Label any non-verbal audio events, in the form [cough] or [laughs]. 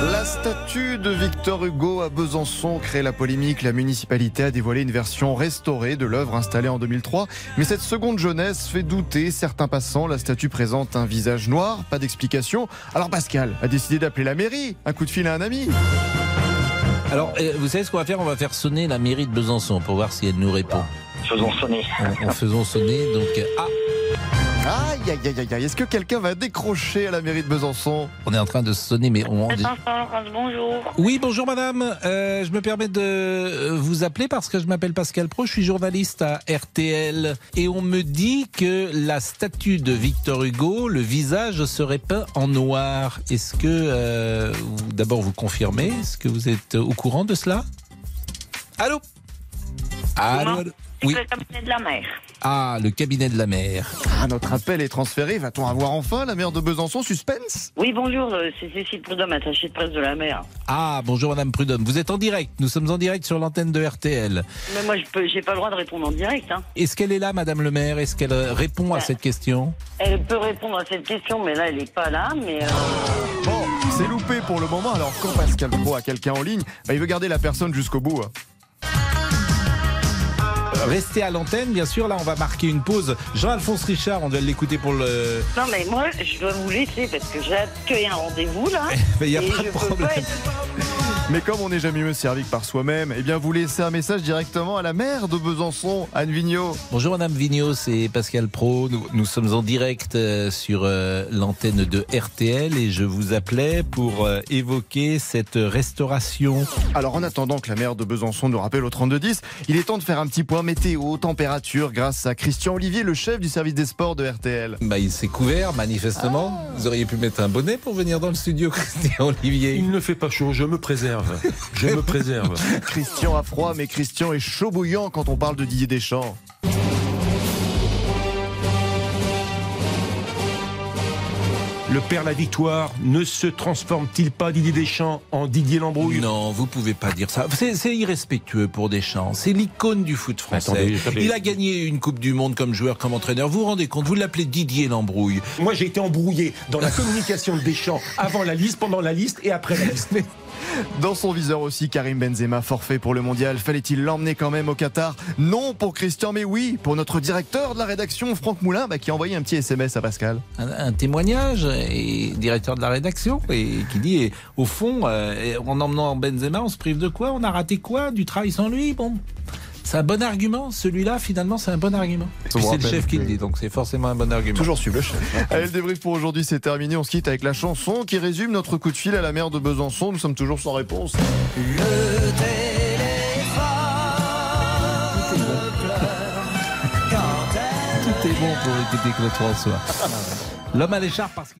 La statue de Victor Hugo à Besançon crée la polémique. La municipalité a dévoilé une version restaurée de l'œuvre installée en 2003. Mais cette seconde jeunesse fait douter certains passants. La statue présente un visage noir, pas d'explication. Alors Pascal a décidé d'appeler la mairie. Un coup de fil à un ami. Alors, euh, vous savez ce qu'on va faire? On va faire sonner la mairie de Besançon pour voir si elle nous répond. Faisons sonner. En, faisant sonner, donc. Ah Aïe, aïe, aïe, aïe, aïe. Est-ce que quelqu'un va décrocher à la mairie de Besançon? On est en train de sonner, mais on. bonjour. Oui, bonjour madame. Euh, je me permets de euh, vous appeler parce que je m'appelle Pascal Pro, je suis journaliste à RTL et on me dit que la statue de Victor Hugo, le visage serait peint en noir. Est-ce que, euh, d'abord vous confirmez? Est-ce que vous êtes au courant de cela? Allô? Allô, allô Oui. le cabinet de la mer. Ah, le cabinet de la mer. Ah, notre appel est transféré. Va-t-on avoir enfin la maire de Besançon Suspense? Oui, bonjour, euh, c'est Cécile Prudhomme, attachée de presse de la mer. Ah, bonjour Madame Prudhomme. Vous êtes en direct. Nous sommes en direct sur l'antenne de RTL. Mais moi, je j'ai pas le droit de répondre en direct. Hein. Est-ce qu'elle est là, Madame le maire? Est-ce qu'elle euh, répond à cette question? Elle peut répondre à cette question, mais là, elle est pas là. Mais euh, Bon, c'est loupé pour le moment. Alors quand Pascal Pro a quelqu'un en ligne, bah, il veut garder la personne jusqu'au bout. hein. Restez à l'antenne, bien sûr. Là, on va marquer une pause. Jean-Alphonse Richard, on doit l'écouter pour le. non, mais moi, je dois vous laisser parce que j'ai accueilli un rendez-vous là. [laughs] Mais il n'y a et pas de problème. pas être- Mais comme on n'est jamais mieux servi que par soi-même, eh bien vous laissez un message directement à la maire de Besançon, Anne Vigneault. Bonjour Madame Vigneault, c'est Pascal Pro. Nous, nous sommes en direct euh, sur euh, l'antenne de RTL et je vous appelais pour euh, évoquer cette restauration. Alors en attendant que la maire de Besançon nous rappelle au 3210, il est temps de faire un petit point météo, température, grâce à Christian Olivier, le chef du service des sports de RTL. Bah, il s'est couvert, manifestement. Vous auriez pu mettre un bonnet pour venir dans le studio, [laughs] Christian Olivier. Il ne fait pas chaud, je me préserve. Je me préserve. Christian a froid, mais Christian est chaud bouillant quand on parle de Didier Deschamps. Le père La Victoire ne se transforme-t-il pas Didier Deschamps en Didier Lambrouille? Non, vous pouvez pas dire ça. C'est irrespectueux pour Deschamps. C'est l'icône du foot français. Attendez, attendez. Il a gagné une Coupe du Monde comme joueur, comme entraîneur. Vous vous rendez compte Vous l'appelez Didier Lambrouille. Moi, j'ai été embrouillé dans la communication de Deschamps avant la liste, pendant la liste et après la liste. Dans son viseur aussi, Karim Benzema, forfait pour le mondial. Fallait-il l'emmener quand même au Qatar? Non pour Christian, mais oui pour notre directeur de la rédaction, Franck Moulin, bah, qui a envoyé un petit SMS à Pascal. Un, un témoignage et directeur de la rédaction et qui dit et, au fond euh, en emmenant Benzema on se prive de quoi? On a raté quoi? Du travail sans lui? Bon c'est un bon argument celui-là finalement c'est un bon argument c'est le chef qui le dit donc c'est forcément un bon argument Toujours suivre le chef. [laughs] Allez, le débrief pour aujourd'hui, c'est terminé. On se quitte avec la chanson qui résume notre coup de fil à la maire de Besançon. Nous sommes toujours sans réponse. tout est bon pour écouter Claude François l'homme à l'écharpe parce que